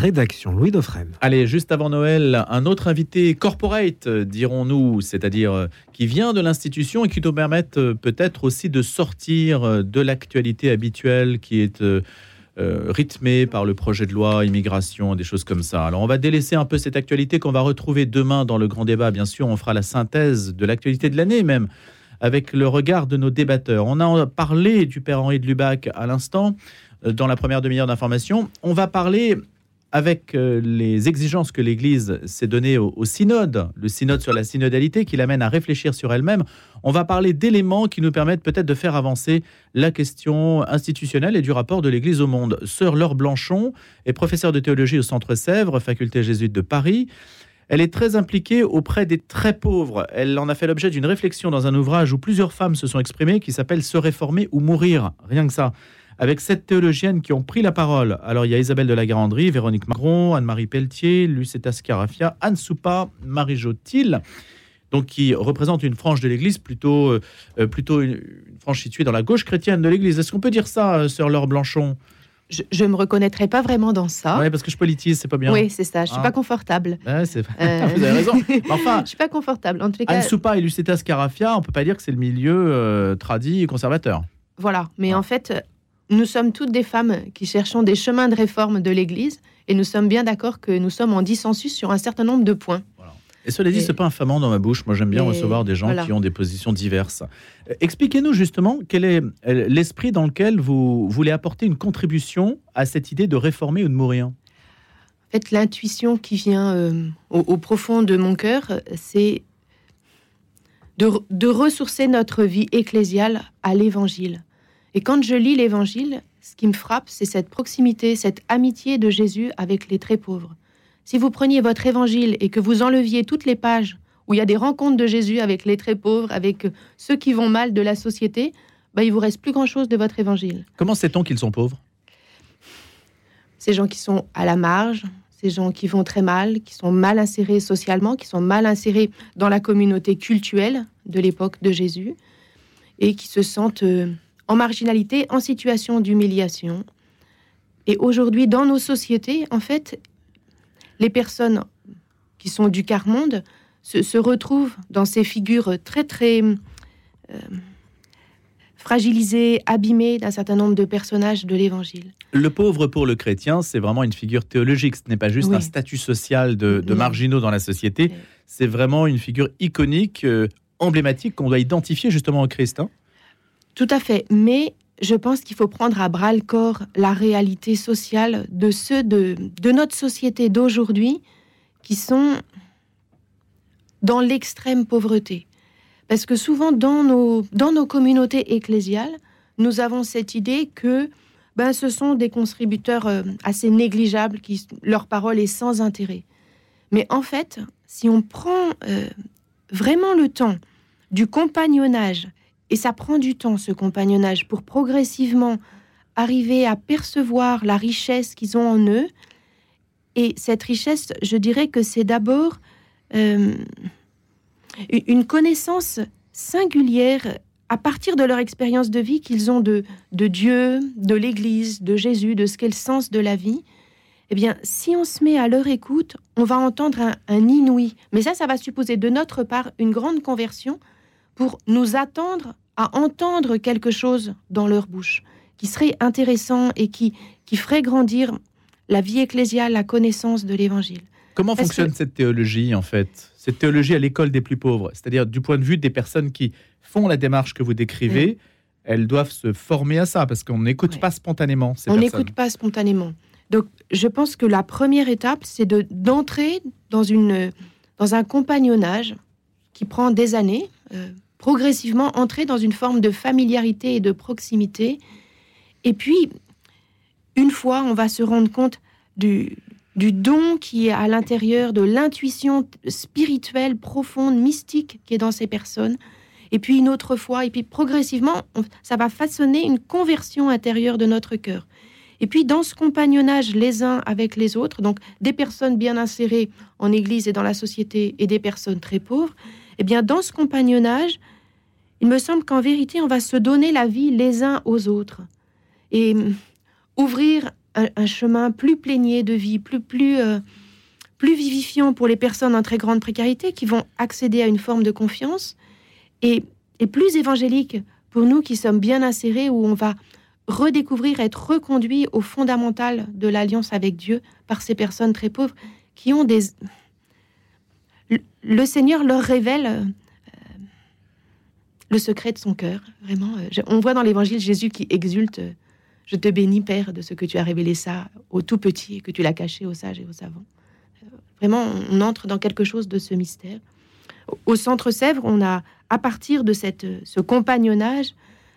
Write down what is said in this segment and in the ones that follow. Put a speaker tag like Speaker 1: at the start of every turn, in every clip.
Speaker 1: Rédaction Louis Dauphren.
Speaker 2: Allez, juste avant Noël, un autre invité corporate, dirons-nous, c'est-à-dire euh, qui vient de l'institution et qui nous permettre euh, peut-être aussi de sortir euh, de l'actualité habituelle qui est rythmée par le projet de loi immigration, des choses comme ça. Alors on va délaisser un peu cette actualité qu'on va retrouver demain dans le grand débat. Bien sûr, on fera la synthèse de l'actualité de l'année même avec le regard de nos débatteurs. On a parlé du père Henri de Lubac à l'instant dans la première demi-heure d'information. On va parler avec euh, les exigences que l'Église s'est données au, synode, le synode sur la synodalité qui l'amène à réfléchir sur elle-même, on va parler d'éléments qui nous permettent peut-être de faire avancer la question institutionnelle et du rapport de l'Église au monde. Sœur Laure Blanchon est professeure de théologie au Centre Sèvres, faculté jésuite de Paris. Elle est très impliquée auprès des très pauvres. Elle en a fait l'objet d'une réflexion dans un ouvrage où plusieurs femmes se sont exprimées qui s'appelle Se réformer ou mourir. Rien que ça avec sept théologiennes qui ont pris la parole. Alors il y a Isabelle de la Garandrie, Véronique Macron, Anne-Marie Pelletier, Lucetta Scarafia, Anne Soupa, Marie Jotil, donc qui représentent une frange de l'Église plutôt, euh, plutôt une, frange située dans la gauche chrétienne de l'Église. Est-ce qu'on peut dire ça, euh, sœur Laure Blanchon?
Speaker 3: Je ne me reconnaîtrais pas vraiment dans ça.
Speaker 2: Oui, parce que je politise, c'est pas bien.
Speaker 3: Oui, c'est ça. Je suis ah. pas confortable.
Speaker 2: Ouais. Euh, Vous avez raison.
Speaker 3: Enfin, je suis pas confortable. En
Speaker 2: tout cas, Anne Soupa et Lucetta Scarafia, on peut pas dire que c'est le milieu tradit et conservateur.
Speaker 3: Voilà, mais ah. en fait, nous sommes toutes des femmes qui cherchons des chemins de réforme de l'Église et nous sommes bien d'accord que nous sommes en dissensus sur un certain nombre de points.
Speaker 2: Et cela dit, ce n'est pas infamant dans ma bouche. Moi, j'aime bien recevoir des gens qui ont des positions diverses. Euh, expliquez-nous justement quel est euh, l'esprit dans lequel vous voulez apporter une contribution à cette idée de réformer ou de mourir. En
Speaker 3: fait, l'intuition qui vient euh, au, profond de mon cœur, c'est de, de ressourcer notre vie ecclésiale à l'Évangile. Et quand je lis l'Évangile, ce qui me frappe, c'est cette proximité, cette amitié de Jésus avec les très pauvres. Si vous preniez votre Évangile et que vous enleviez toutes les pages où il y a des rencontres de Jésus avec les très pauvres, avec ceux qui vont mal de la société, bah, il vous reste plus grand-chose de votre Évangile.
Speaker 2: Comment sait-on qu'ils sont pauvres?
Speaker 3: Ces gens qui sont à la marge, ces gens qui vont très mal, qui sont mal insérés socialement, qui sont mal insérés dans la communauté cultuelle de l'époque de Jésus et qui se sentent... Euh, en marginalité, en situation d'humiliation. Et aujourd'hui, dans nos sociétés, en fait, les personnes qui sont du quart-monde se, retrouvent dans ces figures très, très euh, fragilisées, abîmées d'un certain nombre de personnages de l'Évangile.
Speaker 2: Le pauvre pour le chrétien, c'est vraiment une figure théologique. Ce n'est pas juste un statut social de, marginaux dans la société. C'est vraiment une figure iconique, euh, emblématique qu'on doit identifier justement au Christ. Hein.
Speaker 3: Tout à fait. Mais je pense qu'il faut prendre à bras le corps la réalité sociale de ceux de, de notre société d'aujourd'hui qui sont dans l'extrême pauvreté. Parce que souvent, dans nos, dans nos communautés ecclésiales, nous avons cette idée que ben, ce sont des contributeurs euh, assez négligeables, qui leur parole est sans intérêt. Mais en fait, si on prend euh, vraiment le temps du compagnonnage et ça prend du temps, ce compagnonnage, pour progressivement arriver à percevoir la richesse qu'ils ont en eux. Et cette richesse, je dirais que c'est d'abord euh, une connaissance singulière à partir de leur expérience de vie qu'ils ont de, de Dieu, de l'Église, de Jésus, de ce qu'est le sens de la vie. Eh bien, si on se met à leur écoute, on va entendre un, un inouï. Mais ça, ça va supposer de notre part une grande conversion pour nous attendre à entendre quelque chose dans leur bouche qui serait intéressant et qui, qui ferait grandir la vie ecclésiale, la connaissance de l'Évangile.
Speaker 2: Comment fonctionne cette théologie, en fait? Cette théologie à l'école des plus pauvres, c'est-à-dire du point de vue des personnes qui font la démarche que vous décrivez, elles doivent se former à ça, parce qu'on n'écoute pas spontanément
Speaker 3: On n'écoute pas spontanément. Donc, je pense que la première étape, c'est de, d'entrer dans, une, dans un compagnonnage qui prend des années, euh, progressivement entrer dans une forme de familiarité et de proximité. Et puis, une fois, on va se rendre compte du, du don qui est à l'intérieur, de l'intuition spirituelle profonde, mystique qui est dans ces personnes. Et puis une autre fois, et puis progressivement, ça va façonner une conversion intérieure de notre cœur. Et puis dans ce compagnonnage les uns avec les autres, donc des personnes bien insérées en Église et dans la société et des personnes très pauvres, eh bien, dans ce compagnonnage, il me semble qu'en vérité, on va se donner la vie les uns aux autres et ouvrir un, chemin plus plénier de vie, plus, plus, euh, plus vivifiant pour les personnes en très grande précarité qui vont accéder à une forme de confiance et, et plus évangélique pour nous qui sommes bien insérés où on va redécouvrir, être reconduit au fondamental de l'alliance avec Dieu par ces personnes très pauvres qui ont des... Le Seigneur leur révèle euh, le secret de son cœur, vraiment. Euh, on voit dans l'Évangile Jésus qui exulte, euh, je te bénis Père de ce que tu as révélé ça au tout petit et que tu l'as caché aux sages et aux savants. Vraiment, on entre dans quelque chose de ce mystère. Au Centre Sèvres, on a, à partir de cette, ce compagnonnage,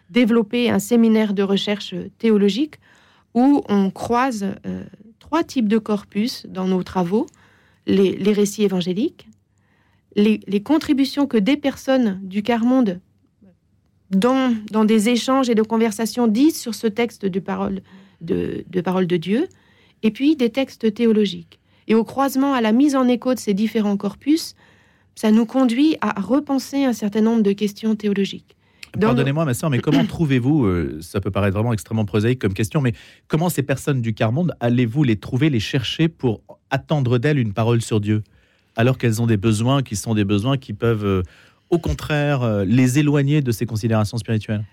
Speaker 3: développé un séminaire de recherche théologique où on croise trois types de corpus dans nos travaux les, récits évangéliques, les, contributions que des personnes du quart-monde, dans, dans, des échanges et de conversations, disent sur ce texte de parole de, de parole de Dieu, et puis des textes théologiques. Et au croisement, à la mise en écho de ces différents corpus, ça nous conduit à repenser un certain nombre de questions théologiques.
Speaker 2: Pardonnez-moi, ma soeur, mais comment trouvez-vous, euh, ça peut paraître vraiment extrêmement prosaïque comme question, mais comment ces personnes du quart-monde allez-vous les trouver, les chercher pour attendre d'elles une parole sur Dieu? Alors qu'elles ont des besoins qui sont des besoins qui peuvent, euh, au contraire, euh, les éloigner de ces considérations spirituelles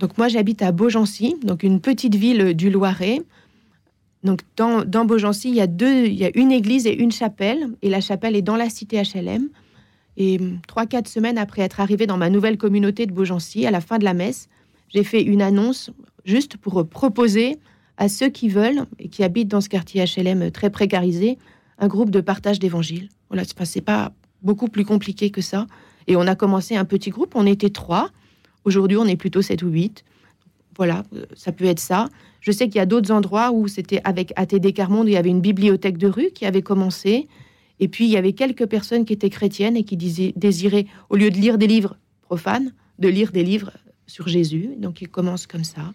Speaker 3: Donc moi, j'habite à Beaugency, donc une petite ville du Loiret. Donc dans, dans Beaugency, il y, a deux, il y a une église et une chapelle, et la chapelle est dans la cité HLM. Et hum, trois, quatre semaines après être arrivé dans ma nouvelle communauté de Beaugency, à la fin de la messe, j'ai fait une annonce juste pour proposer à ceux qui veulent et qui habitent dans ce quartier HLM très précarisé un groupe de partage d'évangile. Voilà, c'est pas beaucoup plus compliqué que ça. Et on a commencé un petit groupe, on était trois. Aujourd'hui, on est plutôt sept ou huit. Voilà, euh, ça peut être ça. Je sais qu'il y a d'autres endroits où c'était avec ATD Carmonde, il y avait une bibliothèque de rue qui avait commencé. Et puis, il y avait quelques personnes qui étaient chrétiennes et qui désiraient, au lieu de lire des livres profanes, de lire des livres sur Jésus. Donc, ils commencent comme ça.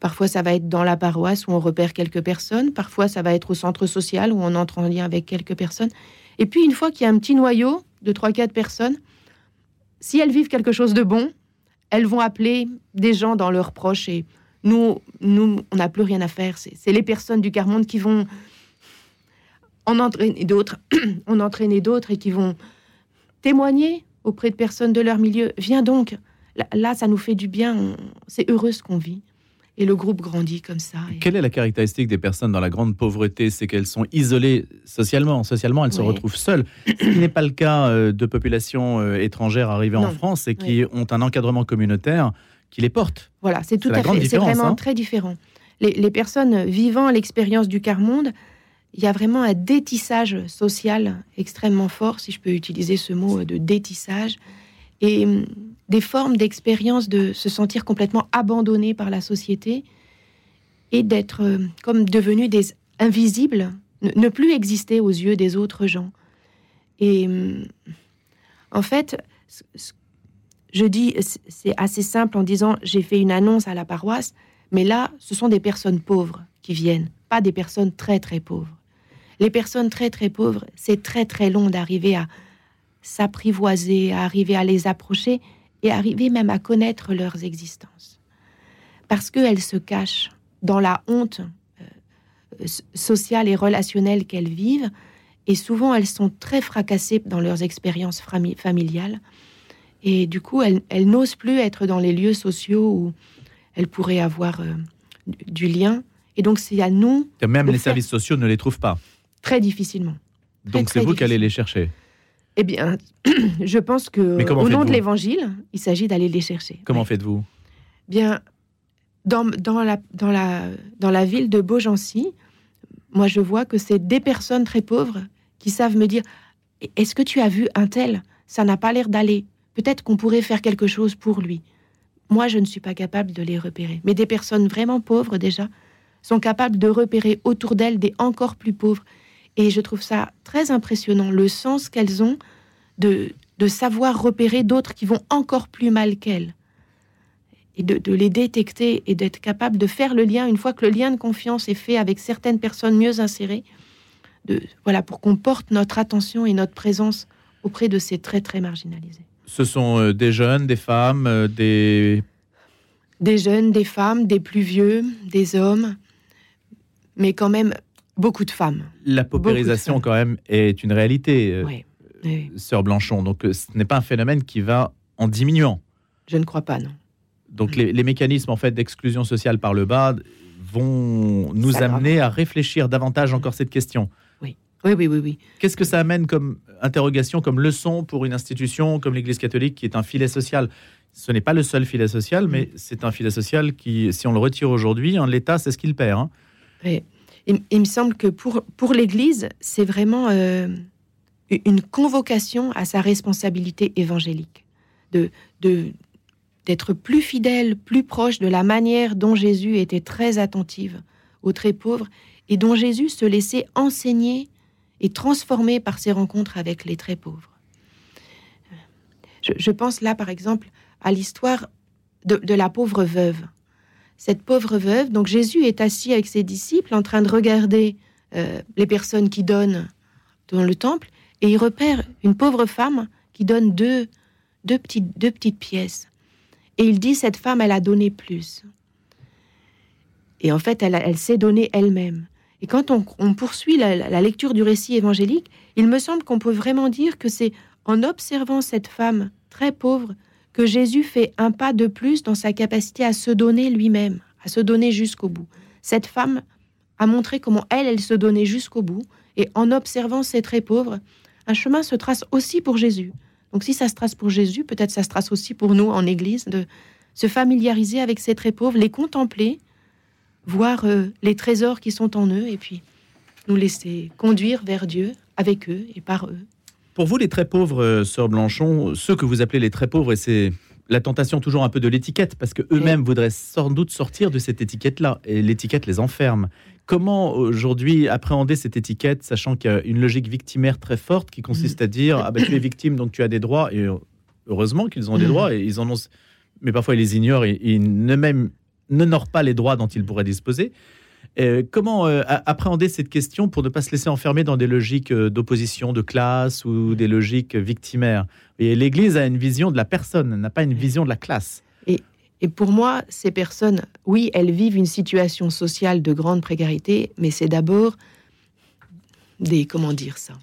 Speaker 3: Parfois, ça va être dans la paroisse où on repère quelques personnes. Parfois, ça va être au centre social où on entre en lien avec quelques personnes. Et puis, une fois qu'il y a un petit noyau de 3-4 personnes, si elles vivent quelque chose de bon, elles vont appeler des gens dans leurs proches. Et nous, nous on n'a plus rien à faire. C'est les personnes du quart-monde qui vont en entraîner d'autres, on entraîner d'autres et qui vont témoigner auprès de personnes de leur milieu. Viens donc, là, ça nous fait du bien, c'est heureux ce qu'on vit. Et le groupe grandit comme ça.
Speaker 2: Quelle est la caractéristique des personnes dans la grande pauvreté? C'est qu'elles sont isolées socialement. Socialement, elles se retrouvent seules. Ce qui n'est pas le cas euh, de populations euh, étrangères arrivées en France et qui ont un encadrement communautaire qui les porte.
Speaker 3: Voilà, c'est tout à fait. C'est vraiment hein. très différent. Les, les personnes vivant l'expérience du quart-monde, il y a vraiment un détissage social extrêmement fort, si je peux utiliser ce mot de détissage, et hum, des formes d'expérience de se sentir complètement abandonné par la société et d'être euh, comme devenu des invisibles, ne plus exister aux yeux des autres gens. Et hum, en fait, je dis, c'est assez simple en disant, j'ai fait une annonce à la paroisse, mais là, ce sont des personnes pauvres qui viennent, pas des personnes très très pauvres. Les personnes très très pauvres, c'est très très long d'arriver à s'apprivoiser, à arriver à les approcher et arriver même à connaître leurs existences. Parce qu'elles se cachent dans la honte euh, sociale et relationnelle qu'elles vivent, et souvent elles sont très fracassées dans leurs expériences familiales, et du coup elles, n'osent plus être dans les lieux sociaux où elles pourraient avoir euh, du lien. Et donc c'est à nous...
Speaker 2: Même les services sociaux ne les trouvent pas.
Speaker 3: Très difficilement.
Speaker 2: Donc c'est vous qui allez les chercher
Speaker 3: Eh bien, je pense que au nom de l'Évangile, il s'agit d'aller les chercher.
Speaker 2: Comment faites-vous?
Speaker 3: Bien, dans, dans, la, dans, la, dans la ville de Beaugency, moi je vois que c'est des personnes très pauvres qui savent me dire Est-ce que tu as vu un tel? Ça n'a pas l'air d'aller. Peut-être qu'on pourrait faire quelque chose pour lui. Moi, je ne suis pas capable de les repérer. Mais des personnes vraiment pauvres déjà sont capables de repérer autour d'elles des encore plus pauvres et je trouve ça très impressionnant, le sens qu'elles ont de, de savoir repérer d'autres qui vont encore plus mal qu'elles. Et de, les détecter et d'être capable de faire le lien, une fois que le lien de confiance est fait avec certaines personnes mieux insérées, de, voilà, pour qu'on porte notre attention et notre présence auprès de ces très très marginalisés.
Speaker 2: Ce sont euh, des jeunes, des femmes, euh, des...
Speaker 3: Des jeunes, des femmes, des plus vieux, des hommes, mais quand même beaucoup de femmes.
Speaker 2: La paupérisation, quand même, est une réalité, euh,
Speaker 3: oui.
Speaker 2: sœur Blanchon. Donc, euh, ce n'est pas un phénomène qui va en diminuant.
Speaker 3: Je ne crois pas, non.
Speaker 2: Donc, les, mécanismes en fait d'exclusion sociale par le bas vont nous amener à réfléchir davantage encore cette question.
Speaker 3: Oui, oui, oui, oui. oui.
Speaker 2: Qu'est-ce que ça amène comme interrogation, comme leçon pour une institution comme l'Église catholique, qui est un filet social? Ce n'est pas le seul filet social, mais c'est un filet social qui, si on le retire aujourd'hui, hein, l'État, c'est ce qu'il perd. Hein.
Speaker 3: Oui. Il, me semble que pour, pour l'Église, c'est vraiment euh, une convocation à sa responsabilité évangélique, de, d'être plus fidèle, plus proche de la manière dont Jésus était très attentive aux très pauvres et dont Jésus se laissait enseigner et transformer par ses rencontres avec les très pauvres. Je, pense là, par exemple, à l'histoire de la pauvre veuve cette pauvre veuve. Donc Jésus est assis avec ses disciples en train de regarder euh, les personnes qui donnent dans le temple et il repère une pauvre femme qui donne deux, deux, petites, deux petites pièces. Et il dit, cette femme, elle a donné plus. Et en fait, elle, s'est donnée elle-même. Et quand on, poursuit la, lecture du récit évangélique, il me semble qu'on peut vraiment dire que c'est en observant cette femme très pauvre que Jésus fait un pas de plus dans sa capacité à se donner lui-même, à se donner jusqu'au bout. Cette femme a montré comment elle, elle se donnait jusqu'au bout, et en observant ces très pauvres, un chemin se trace aussi pour Jésus. Donc si ça se trace pour Jésus, peut-être ça se trace aussi pour nous en Église, de se familiariser avec ces très pauvres, les contempler, voir euh, les trésors qui sont en eux, et puis nous laisser conduire vers Dieu avec eux et par eux.
Speaker 2: Pour vous, les très pauvres, euh, sœur Blanchon, ceux que vous appelez les très pauvres, et c'est la tentation toujours un peu de l'étiquette, parce que eux-mêmes voudraient sans doute sortir de cette étiquette-là, et l'étiquette les enferme. Comment aujourd'hui appréhender cette étiquette, sachant qu'il y a une logique victimaire très forte qui consiste à dire ah ben tu es victime donc tu as des droits et heureusement qu'ils ont des droits et ils en ont, mais parfois ils les ignorent et ils ne même n'honorent pas les droits dont ils pourraient disposer. Euh, comment euh, appréhender cette question pour ne pas se laisser enfermer dans des logiques euh, d'opposition de classe ou des logiques victimaires? Et l'Église a une vision de la personne, n'a pas une vision de la classe.
Speaker 3: Et, et, pour moi, ces personnes, oui, elles vivent une situation sociale de grande précarité, mais c'est d'abord des, comment dire ça?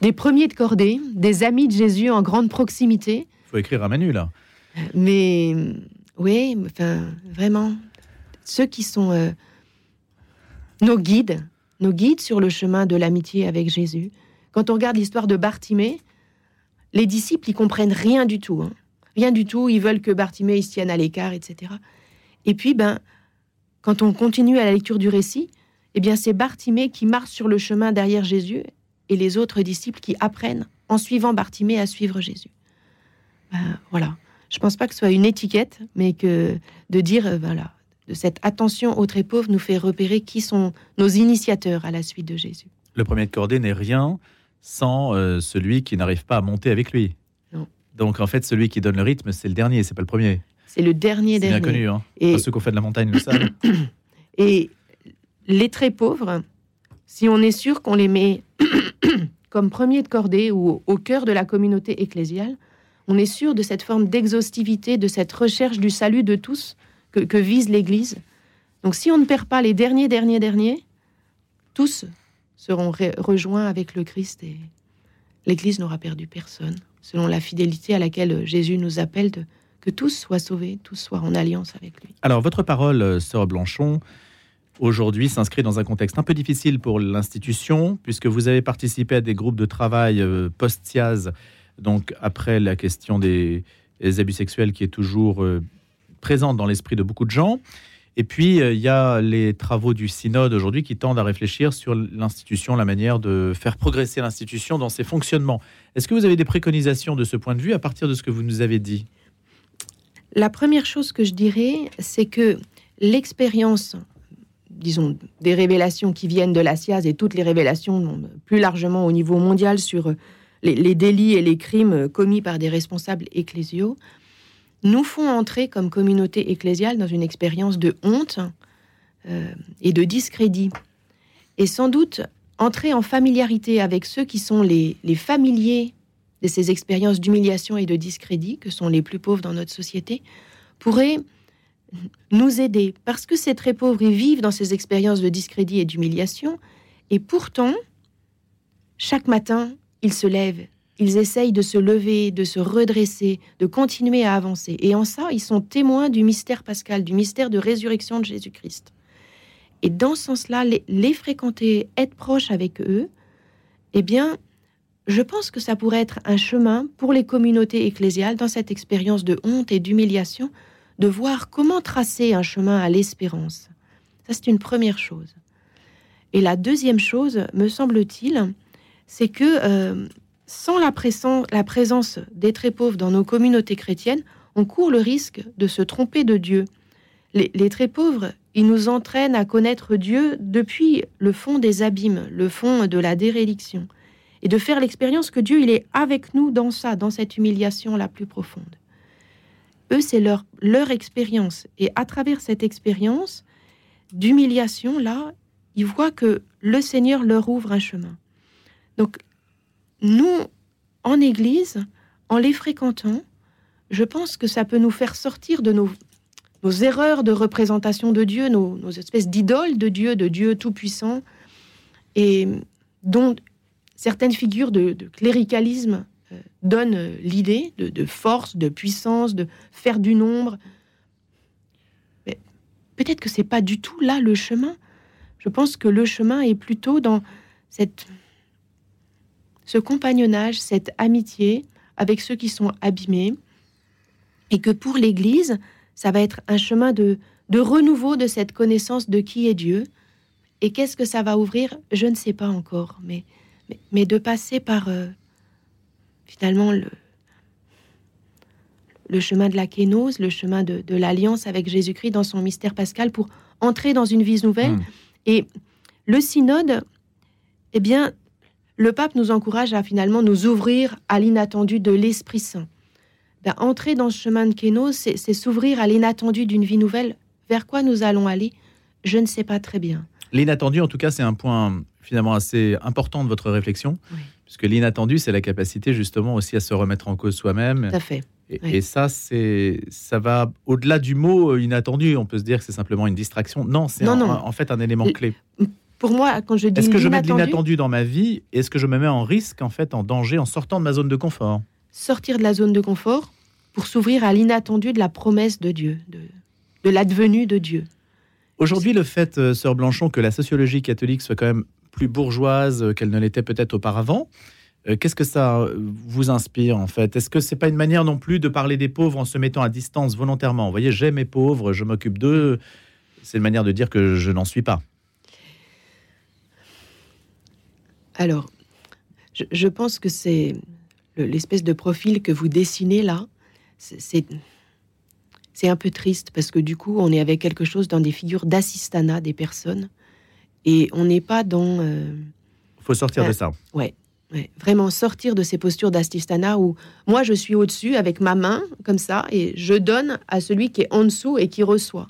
Speaker 3: Des premiers de cordée, des amis de Jésus en grande proximité.
Speaker 2: Il faut écrire à Manu, là.
Speaker 3: Mais oui, enfin, vraiment, ceux qui sont nos guides, nos guides sur le chemin de l'amitié avec Jésus. Quand on regarde l'histoire de Bartimée, les disciples ils comprennent rien du tout, hein. rien du tout. Ils veulent que Bartimée se tienne à l'écart, etc. Et puis, ben, quand on continue à la lecture du récit, eh bien, c'est Bartimée qui marche sur le chemin derrière Jésus et les autres disciples qui apprennent en suivant Bartimée à suivre Jésus. Ben, voilà. Je pense pas que ce soit une étiquette, mais que de dire, euh, voilà, de cette attention aux très pauvres nous fait repérer qui sont nos initiateurs à la suite de Jésus.
Speaker 2: Le premier de cordée n'est rien sans euh, celui qui n'arrive pas à monter avec lui. Donc en fait, celui qui donne le rythme, c'est le dernier, c'est pas le premier.
Speaker 3: C'est le dernier
Speaker 2: dernier. bien connu. Hein. Et ceux qui ont fait de la montagne le savent.
Speaker 3: Et les très pauvres, si on est sûr qu'on les met comme premier de cordée ou au cœur de la communauté ecclésiale, on est sûr de cette forme d'exhaustivité, de cette recherche du salut de tous que, vise l'Église. Donc si on ne perd pas les derniers, derniers, derniers, tous seront rejoints avec le Christ et l'Église n'aura perdu personne, selon la fidélité à laquelle Jésus nous appelle de, que tous soient sauvés, tous soient en alliance avec lui.
Speaker 2: Alors votre parole, euh, sœur Blanchon, aujourd'hui s'inscrit dans un contexte un peu difficile pour l'institution, puisque vous avez participé à des groupes de travail euh, post-SIAZ, donc après la question des, abus sexuels qui est toujours euh, présente dans l'esprit de beaucoup de gens. Et puis, euh, il y a les travaux du synode aujourd'hui qui tendent à réfléchir sur l'institution, la manière de faire progresser l'institution dans ses fonctionnements. Est-ce que vous avez des préconisations de ce point de vue à partir de ce que vous nous avez dit?
Speaker 3: La première chose que je dirais, c'est que l'expérience, disons, des révélations qui viennent de la SIAZ et toutes les révélations plus largement au niveau mondial sur les, les délits et les crimes commis par des responsables ecclésiaux, nous font entrer comme communauté ecclésiale dans une expérience de honte euh, et de discrédit. Et sans doute entrer en familiarité avec ceux qui sont les, familiers de ces expériences d'humiliation et de discrédit, que sont les plus pauvres dans notre société, pourrait nous aider, parce que ces très pauvres, ils vivent dans ces expériences de discrédit et d'humiliation, et pourtant, chaque matin, ils se lèvent, ils essayent de se lever, de se redresser, de continuer à avancer. Et en ça, ils sont témoins du mystère pascal, du mystère de résurrection de Jésus-Christ. Et dans ce sens-là, les, fréquenter, être proche avec eux, eh bien, je pense que ça pourrait être un chemin pour les communautés ecclésiales dans cette expérience de honte et d'humiliation, de voir comment tracer un chemin à l'espérance. Ça, c'est une première chose. Et la deuxième chose, me semble-t-il, c'est que euh, sans la, la présence des très pauvres dans nos communautés chrétiennes, on court le risque de se tromper de Dieu. Les, très pauvres, il nous entraîne à connaître Dieu depuis le fond des abîmes, le fond de la déréliction, et de faire l'expérience que Dieu, il est avec nous dans ça, dans cette humiliation la plus profonde. Eux, c'est leur, leur expérience. Et à travers cette expérience d'humiliation, là, ils voient que le Seigneur leur ouvre un chemin. Donc, nous, en Église, en les fréquentant, je pense que ça peut nous faire sortir de nos erreurs de représentation de Dieu, nos, espèces d'idoles de Dieu, de Dieu tout-puissant, et dont certaines figures de, cléricalisme euh, donnent l'idée de, force, de puissance, de faire du nombre. Mais peut-être que c'est pas du tout là le chemin. Je pense que le chemin est plutôt dans cette, ce compagnonnage, cette amitié avec ceux qui sont abîmés, et que pour l'Église, ça va être un chemin de, de renouveau de cette connaissance de qui est Dieu. Et qu'est-ce que ça va ouvrir? Je ne sais pas encore, mais, mais, de passer par euh, finalement le, le chemin de la kénose, le chemin de, l'alliance avec Jésus-Christ dans son mystère pascal pour entrer dans une vie nouvelle. Hmm. Et le synode, eh bien, le pape nous encourage à finalement nous ouvrir à l'inattendu de l'Esprit Saint. Ben, entrer dans ce chemin de kénos, c'est s'ouvrir à l'inattendu d'une vie nouvelle. Vers quoi nous allons aller Je ne sais pas très bien.
Speaker 2: L'inattendu, en tout cas, c'est un point finalement assez important de votre réflexion, puisque l'inattendu, c'est la capacité justement aussi à se remettre en cause soi-même.
Speaker 3: Tout à fait.
Speaker 2: Et, ça, c'est, ça va au-delà du mot euh, inattendu. On peut se dire que c'est simplement une distraction. Non, c'est en fait un élément clé.
Speaker 3: Pour moi, quand je dis
Speaker 2: est-ce que je mets de l'inattendu dans ma vie Est-ce que je me mets en risque, en fait, en danger, en sortant de ma zone de confort?
Speaker 3: Sortir de la zone de confort, pour s'ouvrir à l'inattendu de la promesse de Dieu, de, l'advenu de Dieu.
Speaker 2: Aujourd'hui, le fait, euh, sœur Blanchon, que la sociologie catholique soit quand même plus bourgeoise euh, qu'elle ne l'était peut-être auparavant, euh, qu'est-ce que ça vous inspire en fait? Est-ce que c'est pas une manière non plus de parler des pauvres en se mettant à distance volontairement? Vous voyez, j'aime mes pauvres, je m'occupe d'eux. C'est une manière de dire que je n'en suis pas.
Speaker 3: Alors, je pense que c'est l'espèce de profil que vous dessinez là c'est un peu triste parce que du coup, on est avec quelque chose dans des figures d'assistanat des personnes et on n'est pas dans. Il euh,
Speaker 2: faut sortir de ça.
Speaker 3: Ouais, vraiment sortir de ces postures d'assistanat où moi je suis au-dessus avec ma main comme ça et je donne à celui qui est en dessous et qui reçoit.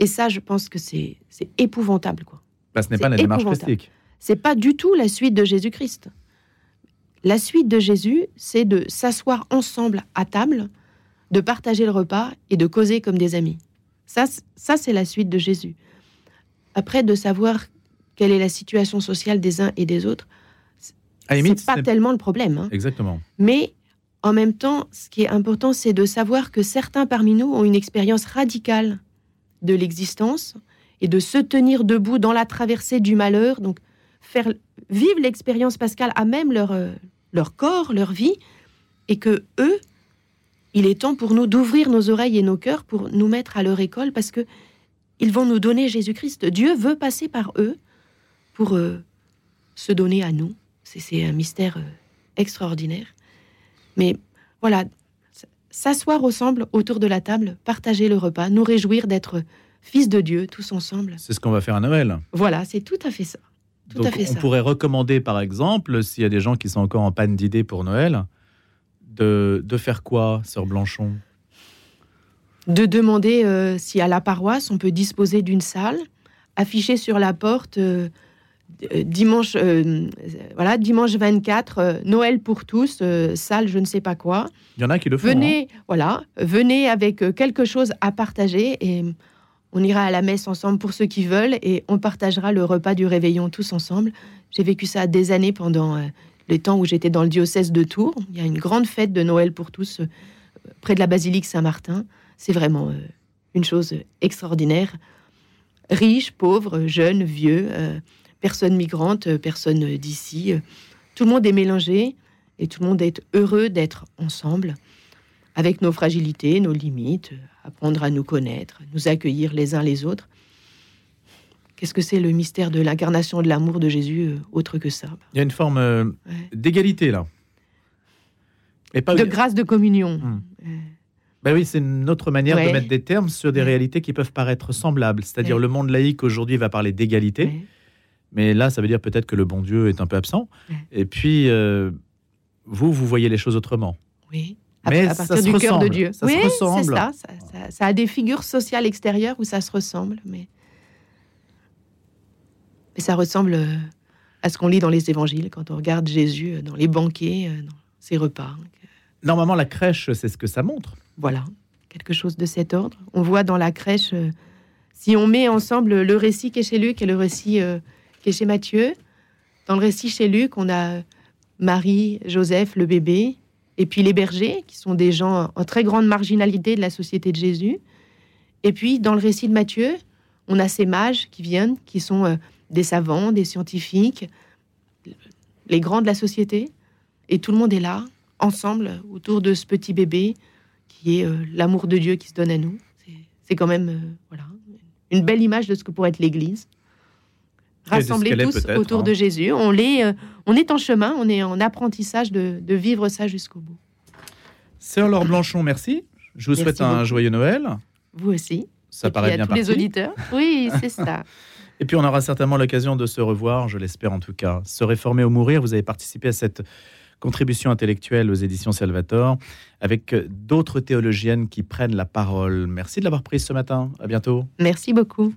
Speaker 3: Et ça, je pense que c'est épouvantable quoi.
Speaker 2: Bah, ce n'est pas la démarche christique.
Speaker 3: C'est pas du tout la suite de Jésus-Christ. La suite de Jésus, c'est de s'asseoir ensemble à table, de partager le repas et de causer comme des amis. Ça, ça c'est la suite de Jésus. Après, de savoir quelle est la situation sociale des uns et des autres, c'est pas tellement le problème. Hein.
Speaker 2: Exactement.
Speaker 3: Mais en même temps, ce qui est important, c'est de savoir que certains parmi nous ont une expérience radicale de l'existence et de se tenir debout dans la traversée du malheur, donc faire vivre l'expérience pascale à même leur, euh, leur corps, leur vie, et que eux, il est temps pour nous d'ouvrir nos oreilles et nos cœurs pour nous mettre à leur école, parce que ils vont nous donner Jésus-Christ. Dieu veut passer par eux pour euh, se donner à nous. C'est un mystère euh, extraordinaire. Mais voilà, s'asseoir ensemble autour de la table, partager le repas, nous réjouir d'être fils de Dieu tous ensemble.
Speaker 2: C'est ce qu'on va faire à Noël.
Speaker 3: Voilà, c'est tout à fait ça.
Speaker 2: Donc, on pourrait recommander, par exemple, s'il y a des gens qui sont encore en panne d'idées pour Noël, de, de faire quoi, sœur Blanchon?
Speaker 3: De demander euh, si à la paroisse on peut disposer d'une salle, afficher sur la porte euh, euh, dimanche, euh, voilà, dimanche 24, euh, Noël pour tous, salle, je ne sais pas quoi.
Speaker 2: Il y en a qui le font.
Speaker 3: Venez,
Speaker 2: hein.
Speaker 3: voilà, venez avec quelque chose à partager et on ira à la messe ensemble pour ceux qui veulent et on partagera le repas du réveillon tous ensemble. J'ai vécu ça des années pendant les temps où j'étais dans le diocèse de Tours. Il y a une grande fête de Noël pour tous près de la basilique Saint-Martin. C'est vraiment une chose extraordinaire. Riches, pauvres, jeunes, vieux personnes migrantes, euh, personnes d'ici. Euh, tout le monde est mélangé et tout le monde est heureux d'être ensemble, avec nos fragilités, nos limites, euh, apprendre à nous connaître, nous accueillir les uns les autres. Qu'est-ce que c'est le mystère de l'incarnation de l'amour de Jésus autre que ça?
Speaker 2: Il y a une forme d'égalité là.
Speaker 3: Et pas de grâce de communion.
Speaker 2: Hmm. Ben oui, c'est une autre manière de mettre des termes sur des réalités qui peuvent paraître semblables. C'est-à-dire le monde laïque aujourd'hui va parler d'égalité. Mais là, ça veut dire peut-être que le bon Dieu est un peu absent. Et puis, euh, vous, vous voyez les choses autrement.
Speaker 3: Oui. Mais à, partir du cœur de Dieu.
Speaker 2: Ça
Speaker 3: oui,
Speaker 2: ressemble.
Speaker 3: Ça, ça, ça, a des figures sociales extérieures où ça se ressemble, mais, mais ça ressemble euh, à ce qu'on lit dans les évangiles quand on regarde Jésus euh, dans les banquets, dans ses repas.
Speaker 2: Normalement, la crèche, c'est ce que ça montre.
Speaker 3: Voilà, quelque chose de cet ordre. On voit dans la crèche, si on met ensemble le récit qui est chez Luc et le récit qui est chez Matthieu. Dans le récit chez Luc, on a Marie, Joseph, le bébé, et puis les bergers, qui sont des gens en très grande marginalité de la société de Jésus. Et puis, dans le récit de Matthieu, on a ces mages qui viennent, qui sont euh, des savants, des scientifiques, les grands de la société. Et tout le monde est là, ensemble, autour de ce petit bébé, qui est euh, l'amour de Dieu qui se donne à nous. C'est quand même euh, voilà, une belle image de ce que pourrait être l'Église rassemblés tous autour de hein. Jésus. On, les, euh, on est en chemin, on est en apprentissage de, vivre ça jusqu'au bout.
Speaker 2: Sœur Laure Blanchon, merci. Je vous souhaite un joyeux Noël.
Speaker 3: Vous aussi.
Speaker 2: Ça paraît bien
Speaker 3: tous les auditeurs. Oui, c'est ça.
Speaker 2: Et puis on aura certainement l'occasion de se revoir, je l'espère en tout cas. Se réformer ou mourir, vous avez participé à cette contribution intellectuelle aux éditions Salvator avec d'autres théologiennes qui prennent la parole. Merci de l'avoir prise ce matin. À bientôt.
Speaker 3: Merci beaucoup.